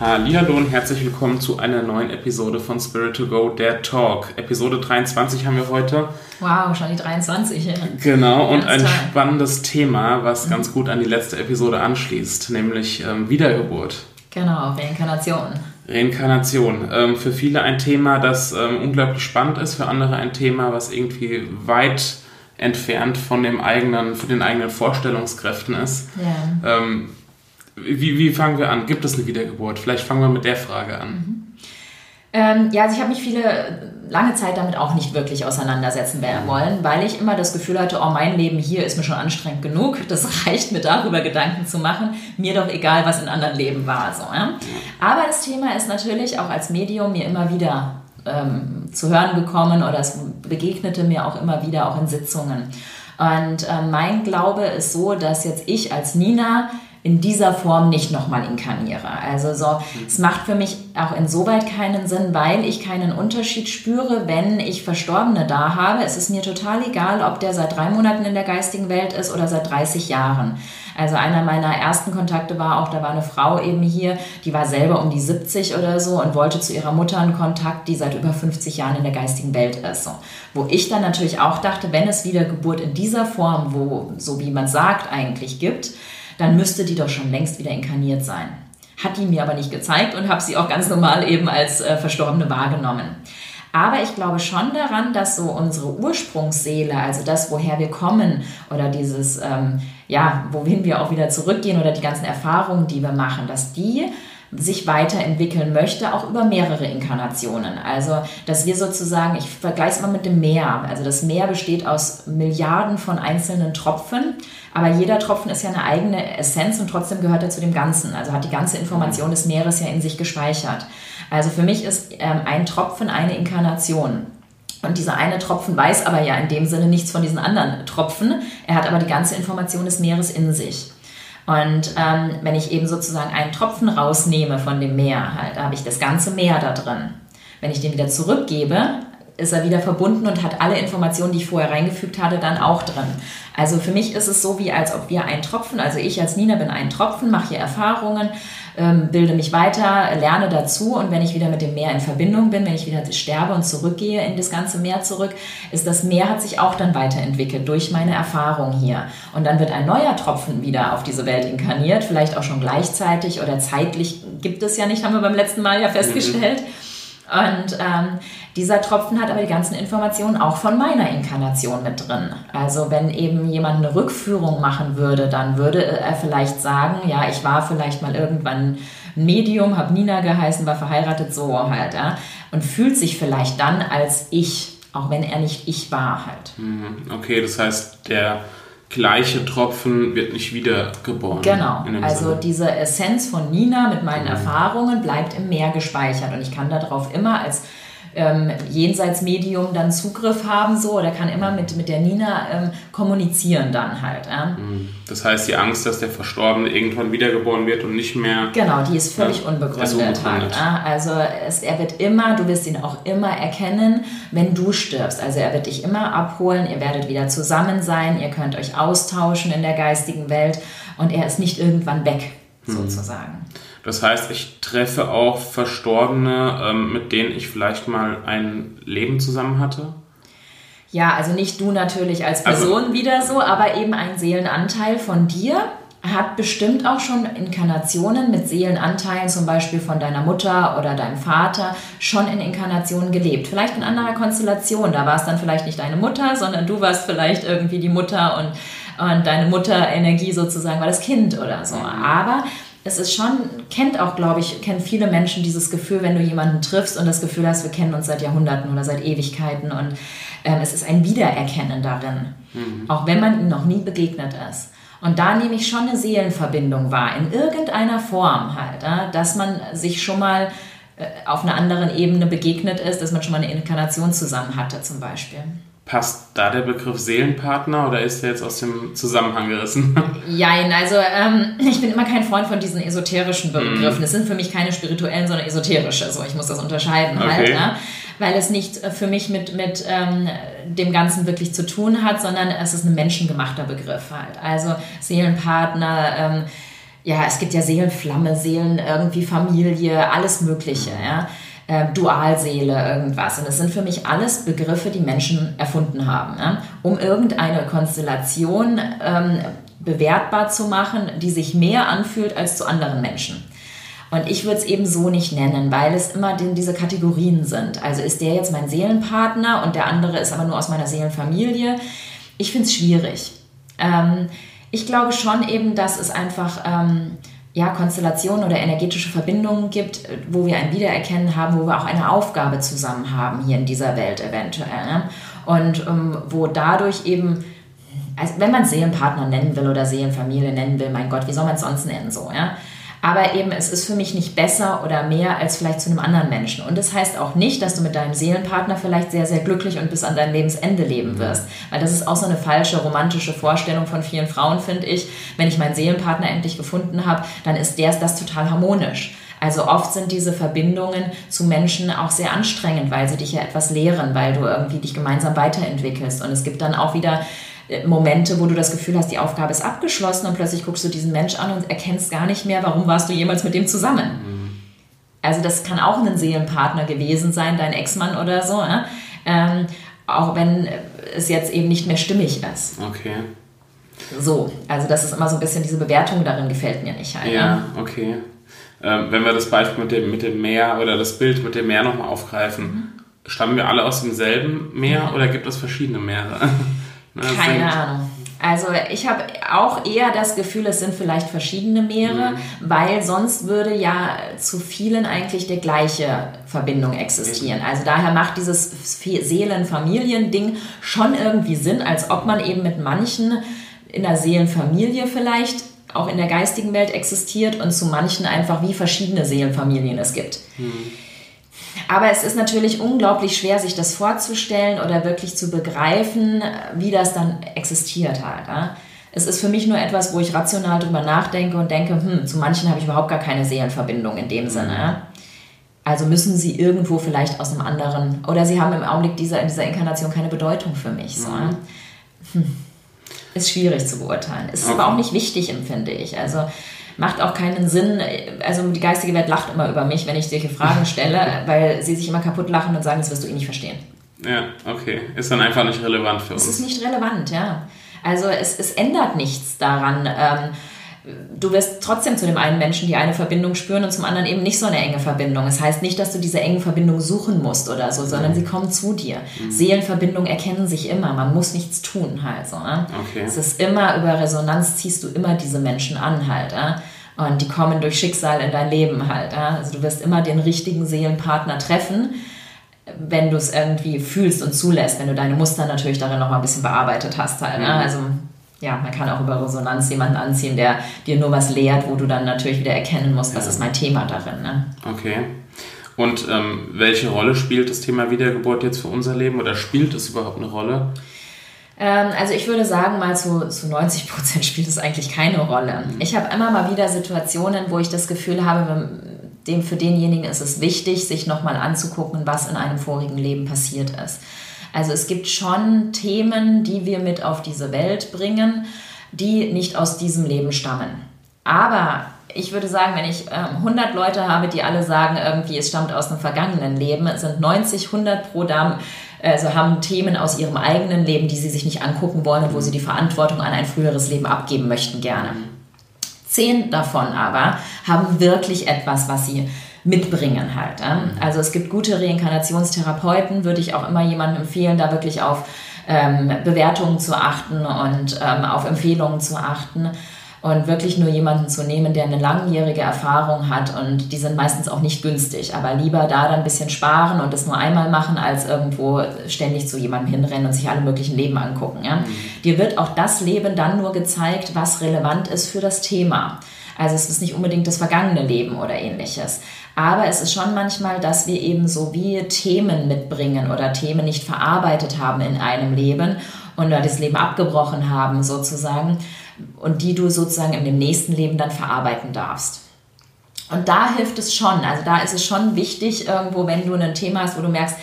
Hallo und herzlich willkommen zu einer neuen Episode von Spirit to Go, der Talk. Episode 23 haben wir heute. Wow, schon die 23. Ja. Genau, und ein toll. spannendes Thema, was mhm. ganz gut an die letzte Episode anschließt, nämlich ähm, Wiedergeburt. Genau, Reinkarnation. Reinkarnation. Ähm, für viele ein Thema, das ähm, unglaublich spannend ist, für andere ein Thema, was irgendwie weit entfernt von dem eigenen, von den eigenen Vorstellungskräften ist. Ja. Wie, wie fangen wir an? Gibt es eine Wiedergeburt? Vielleicht fangen wir mit der Frage an. Mhm. Ähm, ja, also ich habe mich viele lange Zeit damit auch nicht wirklich auseinandersetzen wollen, weil ich immer das Gefühl hatte, oh, mein Leben hier ist mir schon anstrengend genug. Das reicht mir darüber Gedanken zu machen. Mir doch egal, was in anderen Leben war. So, ja? Aber das Thema ist natürlich auch als Medium mir immer wieder ähm, zu hören gekommen oder es begegnete mir auch immer wieder auch in Sitzungen. Und äh, mein Glaube ist so, dass jetzt ich als Nina in dieser Form nicht nochmal inkarniere. Also so, es macht für mich auch insoweit keinen Sinn, weil ich keinen Unterschied spüre, wenn ich Verstorbene da habe. Es ist mir total egal, ob der seit drei Monaten in der geistigen Welt ist oder seit 30 Jahren. Also einer meiner ersten Kontakte war auch, da war eine Frau eben hier, die war selber um die 70 oder so und wollte zu ihrer Mutter einen Kontakt, die seit über 50 Jahren in der geistigen Welt ist. So. Wo ich dann natürlich auch dachte, wenn es Wiedergeburt in dieser Form, wo, so wie man sagt, eigentlich gibt, dann müsste die doch schon längst wieder inkarniert sein. Hat die mir aber nicht gezeigt und habe sie auch ganz normal eben als äh, Verstorbene wahrgenommen. Aber ich glaube schon daran, dass so unsere Ursprungsseele, also das, woher wir kommen oder dieses, ähm, ja, wohin wir auch wieder zurückgehen oder die ganzen Erfahrungen, die wir machen, dass die sich weiterentwickeln möchte, auch über mehrere Inkarnationen. Also, dass wir sozusagen, ich vergleiche es mal mit dem Meer. Also das Meer besteht aus Milliarden von einzelnen Tropfen, aber jeder Tropfen ist ja eine eigene Essenz und trotzdem gehört er zu dem Ganzen. Also hat die ganze Information des Meeres ja in sich gespeichert. Also für mich ist ähm, ein Tropfen eine Inkarnation. Und dieser eine Tropfen weiß aber ja in dem Sinne nichts von diesen anderen Tropfen. Er hat aber die ganze Information des Meeres in sich. Und ähm, wenn ich eben sozusagen einen Tropfen rausnehme von dem Meer, halt, da habe ich das ganze Meer da drin. Wenn ich den wieder zurückgebe, ist er wieder verbunden und hat alle Informationen, die ich vorher reingefügt hatte, dann auch drin. Also für mich ist es so, wie als ob wir einen Tropfen, also ich als Nina bin ein Tropfen, mache hier Erfahrungen, ähm, bilde mich weiter, lerne dazu und wenn ich wieder mit dem Meer in Verbindung bin, wenn ich wieder sterbe und zurückgehe in das ganze Meer zurück, ist das Meer hat sich auch dann weiterentwickelt durch meine Erfahrung hier. Und dann wird ein neuer Tropfen wieder auf diese Welt inkarniert, vielleicht auch schon gleichzeitig oder zeitlich gibt es ja nicht, haben wir beim letzten Mal ja festgestellt. Mhm. Und ähm, dieser Tropfen hat aber die ganzen Informationen auch von meiner Inkarnation mit drin. Also wenn eben jemand eine Rückführung machen würde, dann würde er vielleicht sagen, ja, ich war vielleicht mal irgendwann Medium, habe Nina geheißen, war verheiratet, so halt, ja, und fühlt sich vielleicht dann als ich, auch wenn er nicht ich war halt. Mhm. Okay, das heißt, der gleiche Tropfen wird nicht wiedergeboren. Genau. Also Sinne. diese Essenz von Nina mit meinen mhm. Erfahrungen bleibt im Meer gespeichert und ich kann darauf immer als ähm, Jenseitsmedium dann Zugriff haben so oder kann immer mit, mit der Nina ähm, kommunizieren dann halt. Ja. Mhm. Das heißt, die Angst, dass der Verstorbene irgendwann wiedergeboren wird und nicht mehr... Genau, die ist völlig ja, unbegründet. Ist unbegründet. Halt, ja. Also es, er wird immer, du wirst ihn auch immer erkennen, wenn du stirbst. Also er wird dich immer abholen, ihr werdet wieder zusammen sein, ihr könnt euch austauschen in der geistigen Welt und er ist nicht irgendwann weg, mhm. sozusagen. Das heißt, ich treffe auch Verstorbene, ähm, mit denen ich vielleicht mal ein Leben zusammen hatte. Ja, also nicht du natürlich als also Person also, wieder so, aber eben ein Seelenanteil von dir hat bestimmt auch schon Inkarnationen mit Seelenanteilen, zum Beispiel von deiner Mutter oder deinem Vater, schon in Inkarnationen gelebt. Vielleicht in anderer Konstellation. Da war es dann vielleicht nicht deine Mutter, sondern du warst vielleicht irgendwie die Mutter und, und deine Mutterenergie sozusagen war das Kind oder so. Aber es ist schon, kennt auch, glaube ich, kennen viele Menschen dieses Gefühl, wenn du jemanden triffst und das Gefühl hast, wir kennen uns seit Jahrhunderten oder seit Ewigkeiten und ähm, es ist ein Wiedererkennen darin, mhm. auch wenn man ihm noch nie begegnet ist. Und da nehme ich schon eine Seelenverbindung wahr, in irgendeiner Form halt, ja? dass man sich schon mal äh, auf einer anderen Ebene begegnet ist, dass man schon mal eine Inkarnation zusammen hatte zum Beispiel. Passt da der Begriff Seelenpartner oder ist er jetzt aus dem Zusammenhang gerissen? Jein, also ähm, ich bin immer kein Freund von diesen esoterischen Begriffen. Mm. Es sind für mich keine spirituellen, sondern esoterische. So, ich muss das unterscheiden halt, okay. halt, ja? weil es nicht äh, für mich mit, mit ähm, dem Ganzen wirklich zu tun hat, sondern es ist ein menschengemachter Begriff halt. Also Seelenpartner, ähm, ja, es gibt ja Seelenflamme, Seelen irgendwie Familie, alles Mögliche, ja äh, Dualseele, irgendwas. Und das sind für mich alles Begriffe, die Menschen erfunden haben, ja? um irgendeine Konstellation ähm, bewertbar zu machen, die sich mehr anfühlt als zu anderen Menschen. Und ich würde es eben so nicht nennen, weil es immer diese Kategorien sind. Also ist der jetzt mein Seelenpartner und der andere ist aber nur aus meiner Seelenfamilie. Ich finde es schwierig. Ähm, ich glaube schon eben, dass es einfach ähm, ja, Konstellationen oder energetische Verbindungen gibt, wo wir ein Wiedererkennen haben, wo wir auch eine Aufgabe zusammen haben hier in dieser Welt eventuell. Ne? Und ähm, wo dadurch eben, also wenn man Seelenpartner nennen will oder Seelenfamilie nennen will, mein Gott, wie soll man es sonst nennen so, ja? Aber eben, es ist für mich nicht besser oder mehr als vielleicht zu einem anderen Menschen. Und das heißt auch nicht, dass du mit deinem Seelenpartner vielleicht sehr, sehr glücklich und bis an dein Lebensende leben wirst. Weil das ist auch so eine falsche romantische Vorstellung von vielen Frauen, finde ich. Wenn ich meinen Seelenpartner endlich gefunden habe, dann ist der das total harmonisch. Also oft sind diese Verbindungen zu Menschen auch sehr anstrengend, weil sie dich ja etwas lehren, weil du irgendwie dich gemeinsam weiterentwickelst. Und es gibt dann auch wieder Momente, wo du das Gefühl hast, die Aufgabe ist abgeschlossen und plötzlich guckst du diesen Mensch an und erkennst gar nicht mehr, warum warst du jemals mit dem zusammen. Mhm. Also das kann auch ein Seelenpartner gewesen sein, dein Ex-Mann oder so, ne? ähm, auch wenn es jetzt eben nicht mehr stimmig ist. Okay. So, also das ist immer so ein bisschen diese Bewertung darin gefällt mir nicht halt. Ja, ne? okay. Ähm, wenn wir das Beispiel mit dem, mit dem Meer oder das Bild mit dem Meer nochmal aufgreifen, mhm. stammen wir alle aus demselben Meer mhm. oder gibt es verschiedene Meere? Keine Ahnung. Also ich habe auch eher das Gefühl, es sind vielleicht verschiedene Meere, mhm. weil sonst würde ja zu vielen eigentlich der gleiche Verbindung existieren. Also daher macht dieses Seelen-Familien-Ding schon irgendwie Sinn, als ob man eben mit manchen in der Seelenfamilie vielleicht auch in der geistigen Welt existiert und zu manchen einfach wie verschiedene Seelenfamilien es gibt. Mhm. Aber es ist natürlich unglaublich schwer, sich das vorzustellen oder wirklich zu begreifen, wie das dann existiert halt. Ja? Es ist für mich nur etwas, wo ich rational drüber nachdenke und denke, hm, zu manchen habe ich überhaupt gar keine Seelenverbindung in dem Sinne. Ja? Also müssen sie irgendwo vielleicht aus einem anderen, oder sie haben im Augenblick dieser, in dieser Inkarnation keine Bedeutung für mich. So. Mhm. Hm. Ist schwierig zu beurteilen. Ist okay. aber auch nicht wichtig, empfinde ich. Also macht auch keinen Sinn. Also die geistige Welt lacht immer über mich, wenn ich solche Fragen stelle, weil sie sich immer kaputt lachen und sagen, das wirst du eh nicht verstehen. Ja, okay. Ist dann einfach nicht relevant für uns. Es ist nicht relevant, ja. Also es, es ändert nichts daran. Ähm, du wirst trotzdem zu dem einen Menschen die eine Verbindung spüren und zum anderen eben nicht so eine enge Verbindung. Das heißt nicht, dass du diese engen Verbindungen suchen musst oder so, sondern mhm. sie kommen zu dir. Mhm. Seelenverbindungen erkennen sich immer. Man muss nichts tun halt so. Ne? Okay. Es ist immer über Resonanz ziehst du immer diese Menschen an halt. Ja? Und die kommen durch Schicksal in dein Leben halt. Ja? Also du wirst immer den richtigen Seelenpartner treffen wenn du es irgendwie fühlst und zulässt, wenn du deine Muster natürlich darin noch mal ein bisschen bearbeitet hast halt. Ne? Mhm. Also ja, man kann auch über Resonanz jemanden anziehen, der dir nur was lehrt, wo du dann natürlich wieder erkennen musst, was ist mein Thema darin. Ne? Okay. Und ähm, welche Rolle spielt das Thema Wiedergeburt jetzt für unser Leben oder spielt es überhaupt eine Rolle? Ähm, also ich würde sagen, mal zu, zu 90 Prozent spielt es eigentlich keine Rolle. Mhm. Ich habe immer mal wieder Situationen, wo ich das Gefühl habe, dem, für denjenigen ist es wichtig, sich nochmal anzugucken, was in einem vorigen Leben passiert ist. Also es gibt schon Themen, die wir mit auf diese Welt bringen, die nicht aus diesem Leben stammen. Aber ich würde sagen, wenn ich äh, 100 Leute habe, die alle sagen, irgendwie es stammt aus einem vergangenen Leben, sind 90, 100 pro Damen, also haben Themen aus ihrem eigenen Leben, die sie sich nicht angucken wollen und wo sie die Verantwortung an ein früheres Leben abgeben möchten gerne. Zehn davon aber haben wirklich etwas, was sie mitbringen halt. Also es gibt gute Reinkarnationstherapeuten, würde ich auch immer jemandem empfehlen, da wirklich auf ähm, Bewertungen zu achten und ähm, auf Empfehlungen zu achten. Und wirklich nur jemanden zu nehmen, der eine langjährige Erfahrung hat und die sind meistens auch nicht günstig, aber lieber da dann ein bisschen sparen und das nur einmal machen, als irgendwo ständig zu jemandem hinrennen und sich alle möglichen Leben angucken. Ja? Mhm. Dir wird auch das Leben dann nur gezeigt, was relevant ist für das Thema. Also es ist nicht unbedingt das vergangene Leben oder ähnliches. Aber es ist schon manchmal, dass wir eben so wie Themen mitbringen oder Themen nicht verarbeitet haben in einem Leben und das Leben abgebrochen haben sozusagen und die du sozusagen in dem nächsten Leben dann verarbeiten darfst. Und da hilft es schon. Also da ist es schon wichtig, irgendwo, wenn du ein Thema hast, wo du merkst,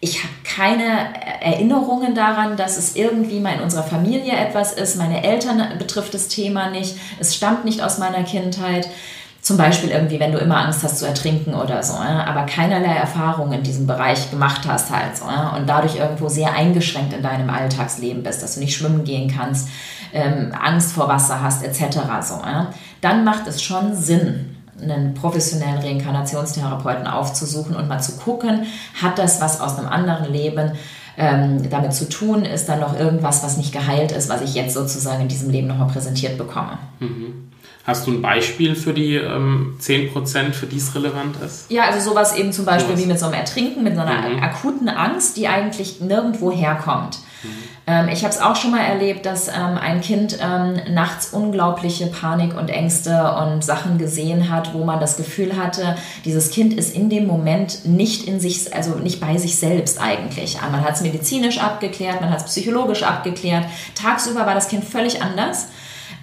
ich habe keine Erinnerungen daran, dass es irgendwie mal in unserer Familie etwas ist. Meine Eltern betrifft das Thema nicht. Es stammt nicht aus meiner Kindheit. Zum Beispiel irgendwie, wenn du immer Angst hast zu ertrinken oder so, aber keinerlei Erfahrung in diesem Bereich gemacht hast halt so, und dadurch irgendwo sehr eingeschränkt in deinem Alltagsleben bist, dass du nicht schwimmen gehen kannst, ähm, Angst vor Wasser hast, etc. So, dann macht es schon Sinn, einen professionellen Reinkarnationstherapeuten aufzusuchen und mal zu gucken, hat das was aus einem anderen Leben ähm, damit zu tun? Ist da noch irgendwas, was nicht geheilt ist, was ich jetzt sozusagen in diesem Leben nochmal präsentiert bekomme? Mhm. Hast du ein Beispiel für die ähm, 10%, für die es relevant ist? Ja, also sowas eben zum Beispiel so wie mit so einem Ertrinken, mit so einer mhm. akuten Angst, die eigentlich nirgendwo herkommt. Mhm. Ähm, ich habe es auch schon mal erlebt, dass ähm, ein Kind ähm, nachts unglaubliche Panik und Ängste und Sachen gesehen hat, wo man das Gefühl hatte, dieses Kind ist in dem Moment nicht in sich, also nicht bei sich selbst eigentlich. Man hat es medizinisch abgeklärt, man hat es psychologisch abgeklärt. Tagsüber war das Kind völlig anders.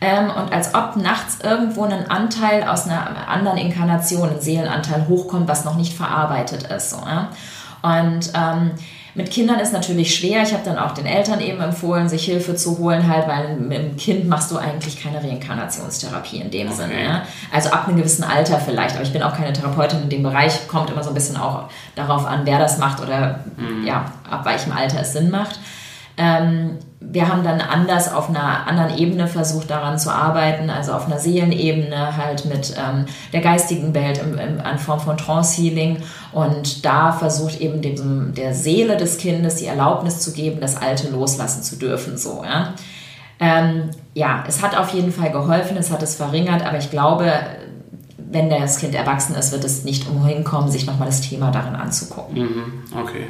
Ähm, und als ob nachts irgendwo ein Anteil aus einer anderen Inkarnation, ein Seelenanteil hochkommt, was noch nicht verarbeitet ist. So, ja? Und ähm, mit Kindern ist natürlich schwer. Ich habe dann auch den Eltern eben empfohlen, sich Hilfe zu holen, halt, weil mit dem Kind machst du eigentlich keine Reinkarnationstherapie in dem okay. Sinne. Ja? Also ab einem gewissen Alter vielleicht. Aber ich bin auch keine Therapeutin in dem Bereich. Kommt immer so ein bisschen auch darauf an, wer das macht oder mhm. ja, ab welchem Alter es Sinn macht. Ähm, wir haben dann anders auf einer anderen Ebene versucht daran zu arbeiten, also auf einer Seelenebene halt mit ähm, der geistigen Welt in, in, in Form von Trance-Healing und da versucht eben dem, der Seele des Kindes die Erlaubnis zu geben, das Alte loslassen zu dürfen, so, ja. Ähm, ja, es hat auf jeden Fall geholfen, es hat es verringert, aber ich glaube, wenn das Kind erwachsen ist, wird es nicht umhin kommen, sich nochmal das Thema darin anzugucken. Mhm, okay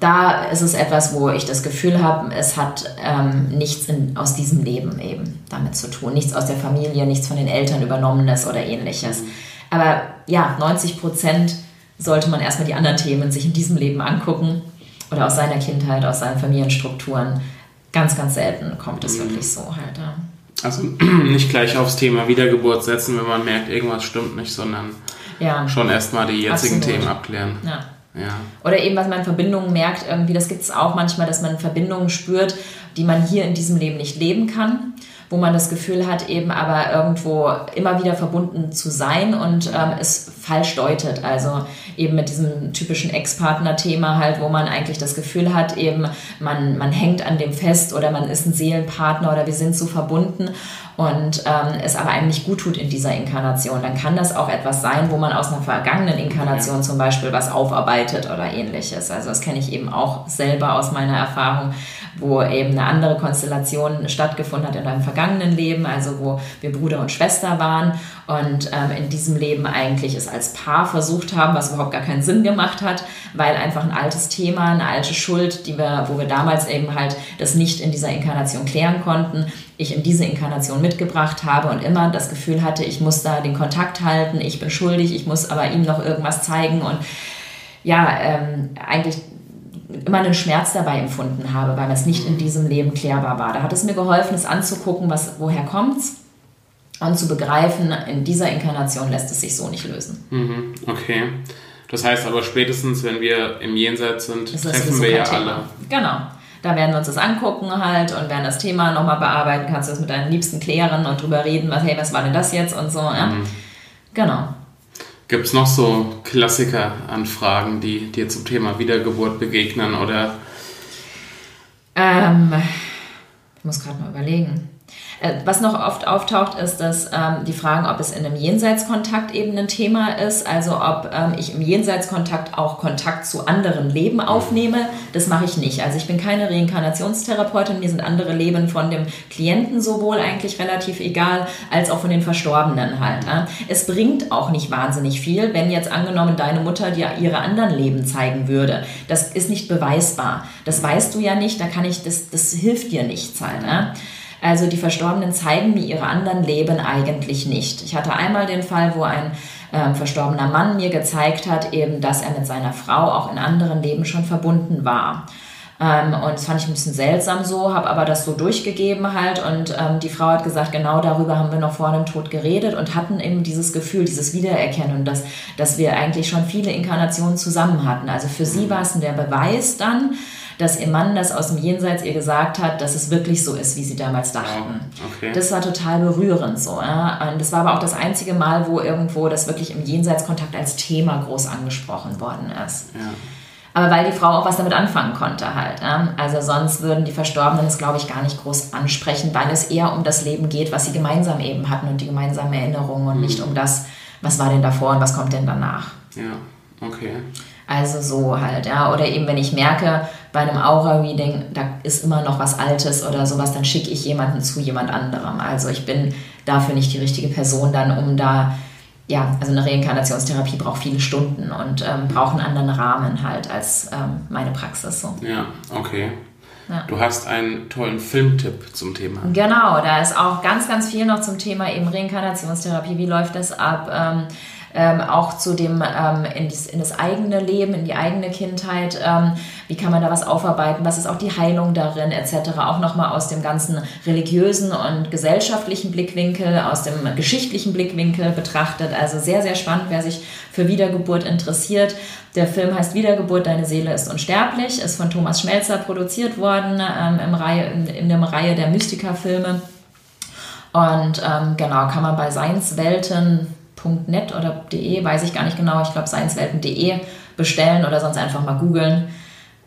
da ist es etwas, wo ich das Gefühl habe, es hat ähm, nichts in, aus diesem Leben eben damit zu tun. Nichts aus der Familie, nichts von den Eltern übernommenes oder ähnliches. Aber ja, 90 Prozent sollte man erstmal die anderen Themen sich in diesem Leben angucken oder aus seiner Kindheit, aus seinen Familienstrukturen. Ganz, ganz selten kommt es mhm. wirklich so halt. Ja. Also nicht gleich aufs Thema Wiedergeburt setzen, wenn man merkt, irgendwas stimmt nicht, sondern ja. schon erstmal die jetzigen Absolut. Themen abklären. Ja. Oder eben, was man in Verbindungen merkt, irgendwie, das gibt es auch manchmal, dass man Verbindungen spürt, die man hier in diesem Leben nicht leben kann wo man das Gefühl hat, eben aber irgendwo immer wieder verbunden zu sein und ähm, es falsch deutet. Also eben mit diesem typischen Ex-Partner-Thema halt, wo man eigentlich das Gefühl hat, eben man, man hängt an dem fest oder man ist ein Seelenpartner oder wir sind so verbunden und ähm, es aber einem nicht gut tut in dieser Inkarnation, dann kann das auch etwas sein, wo man aus einer vergangenen Inkarnation zum Beispiel was aufarbeitet oder ähnliches. Also das kenne ich eben auch selber aus meiner Erfahrung, wo eben eine andere Konstellation stattgefunden hat in einem vergangenen Leben, also wo wir Bruder und Schwester waren und ähm, in diesem Leben eigentlich es als Paar versucht haben, was überhaupt gar keinen Sinn gemacht hat, weil einfach ein altes Thema, eine alte Schuld, die wir, wo wir damals eben halt das nicht in dieser Inkarnation klären konnten, ich in diese Inkarnation mitgebracht habe und immer das Gefühl hatte, ich muss da den Kontakt halten, ich bin schuldig, ich muss aber ihm noch irgendwas zeigen und ja, ähm, eigentlich immer einen Schmerz dabei empfunden habe, weil es nicht in diesem Leben klärbar war. Da hat es mir geholfen, es anzugucken, was, woher kommt's und zu begreifen, in dieser Inkarnation lässt es sich so nicht lösen. Mhm, okay. Das heißt aber spätestens, wenn wir im Jenseits sind, treffen wir ja Thema. alle. Genau. Da werden wir uns das angucken halt und werden das Thema nochmal bearbeiten. Kannst du das mit deinen Liebsten klären und drüber reden, was, hey, was war denn das jetzt und so. Ja? Mhm. Genau. Gibt es noch so Klassiker-Anfragen, die dir zum Thema Wiedergeburt begegnen oder? Ähm, ich muss gerade mal überlegen. Äh, was noch oft auftaucht, ist, dass ähm, die Fragen, ob es in einem Jenseitskontakt eben ein Thema ist, also ob ähm, ich im Jenseitskontakt auch Kontakt zu anderen Leben aufnehme, das mache ich nicht. Also ich bin keine Reinkarnationstherapeutin, mir sind andere Leben von dem Klienten sowohl eigentlich relativ egal, als auch von den Verstorbenen halt. Ja. Es bringt auch nicht wahnsinnig viel, wenn jetzt angenommen deine Mutter dir ihre anderen Leben zeigen würde. Das ist nicht beweisbar. Das weißt du ja nicht, da kann ich, das, das hilft dir nichts halt. Ja. Also die Verstorbenen zeigen mir ihre anderen Leben eigentlich nicht. Ich hatte einmal den Fall, wo ein ähm, verstorbener Mann mir gezeigt hat, eben, dass er mit seiner Frau auch in anderen Leben schon verbunden war. Ähm, und das fand ich ein bisschen seltsam so, habe aber das so durchgegeben halt und ähm, die Frau hat gesagt, genau darüber haben wir noch vor dem Tod geredet und hatten eben dieses Gefühl, dieses Wiedererkennen, dass, dass wir eigentlich schon viele Inkarnationen zusammen hatten. Also für sie war es der Beweis dann, dass ihr Mann das aus dem Jenseits ihr gesagt hat, dass es wirklich so ist, wie sie damals dachten. Okay. Das war total berührend so. Ja? Und das war aber auch das einzige Mal, wo irgendwo das wirklich im Jenseitskontakt als Thema groß angesprochen worden ist. Ja. Aber weil die Frau auch was damit anfangen konnte halt. Ja? Also sonst würden die Verstorbenen es, glaube ich, gar nicht groß ansprechen, weil es eher um das Leben geht, was sie gemeinsam eben hatten und die gemeinsamen Erinnerungen und mhm. nicht um das, was war denn davor und was kommt denn danach. Ja, okay. Also so halt, ja. Oder eben, wenn ich merke, bei einem Aura-Reading, da ist immer noch was Altes oder sowas, dann schicke ich jemanden zu jemand anderem. Also ich bin dafür nicht die richtige Person dann, um da, ja, also eine Reinkarnationstherapie braucht viele Stunden und ähm, braucht einen anderen Rahmen halt als ähm, meine Praxis so. Ja, okay. Ja. Du hast einen tollen Filmtipp zum Thema. Genau, da ist auch ganz, ganz viel noch zum Thema eben Reinkarnationstherapie. Wie läuft das ab? Ähm, ähm, auch zu dem ähm, in, das, in, das, eigene Leben, in die eigene Kindheit. Ähm, wie kann man da was aufarbeiten? Was ist auch die Heilung darin, etc. Auch nochmal aus dem ganzen religiösen und gesellschaftlichen Blickwinkel, aus dem geschichtlichen Blickwinkel betrachtet. Also sehr, sehr spannend, wer sich für Wiedergeburt interessiert. Der Film heißt Wiedergeburt, deine Seele ist unsterblich, ist von Thomas Schmelzer produziert worden ähm, im Reihe, in, in der Reihe der Mystiker-Filme. Und ähm, genau, kann man bei Science Welten .net oder .de, weiß ich gar nicht genau, ich glaube sciencewelten.de bestellen oder sonst einfach mal googeln.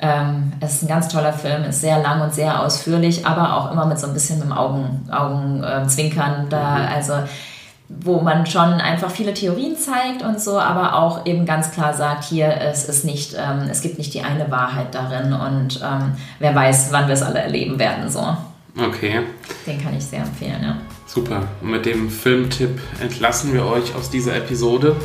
Ähm, es ist ein ganz toller Film, ist sehr lang und sehr ausführlich, aber auch immer mit so ein bisschen mit dem Augen, Augenzwinkern äh, da, mhm. also wo man schon einfach viele Theorien zeigt und so, aber auch eben ganz klar sagt, hier, es ist nicht, ähm, es gibt nicht die eine Wahrheit darin und ähm, wer weiß, wann wir es alle erleben werden, so. Okay. Den kann ich sehr empfehlen, ja. Super. Und mit dem Filmtipp entlassen wir euch aus dieser Episode.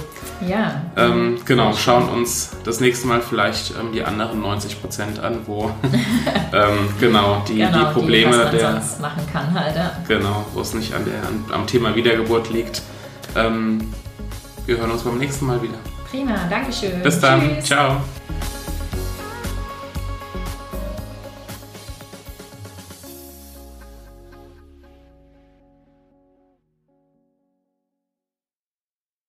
Ja. Ähm, genau, schauen uns das nächste Mal vielleicht ähm, die anderen 90 Prozent an, wo ähm, genau, die, genau, die Probleme die, was man der. Sonst machen kann halt, ja. Genau, wo es nicht an der, an, am Thema Wiedergeburt liegt. Ähm, wir hören uns beim nächsten Mal wieder. Prima, Dankeschön. Bis dann. Tschüss. Ciao.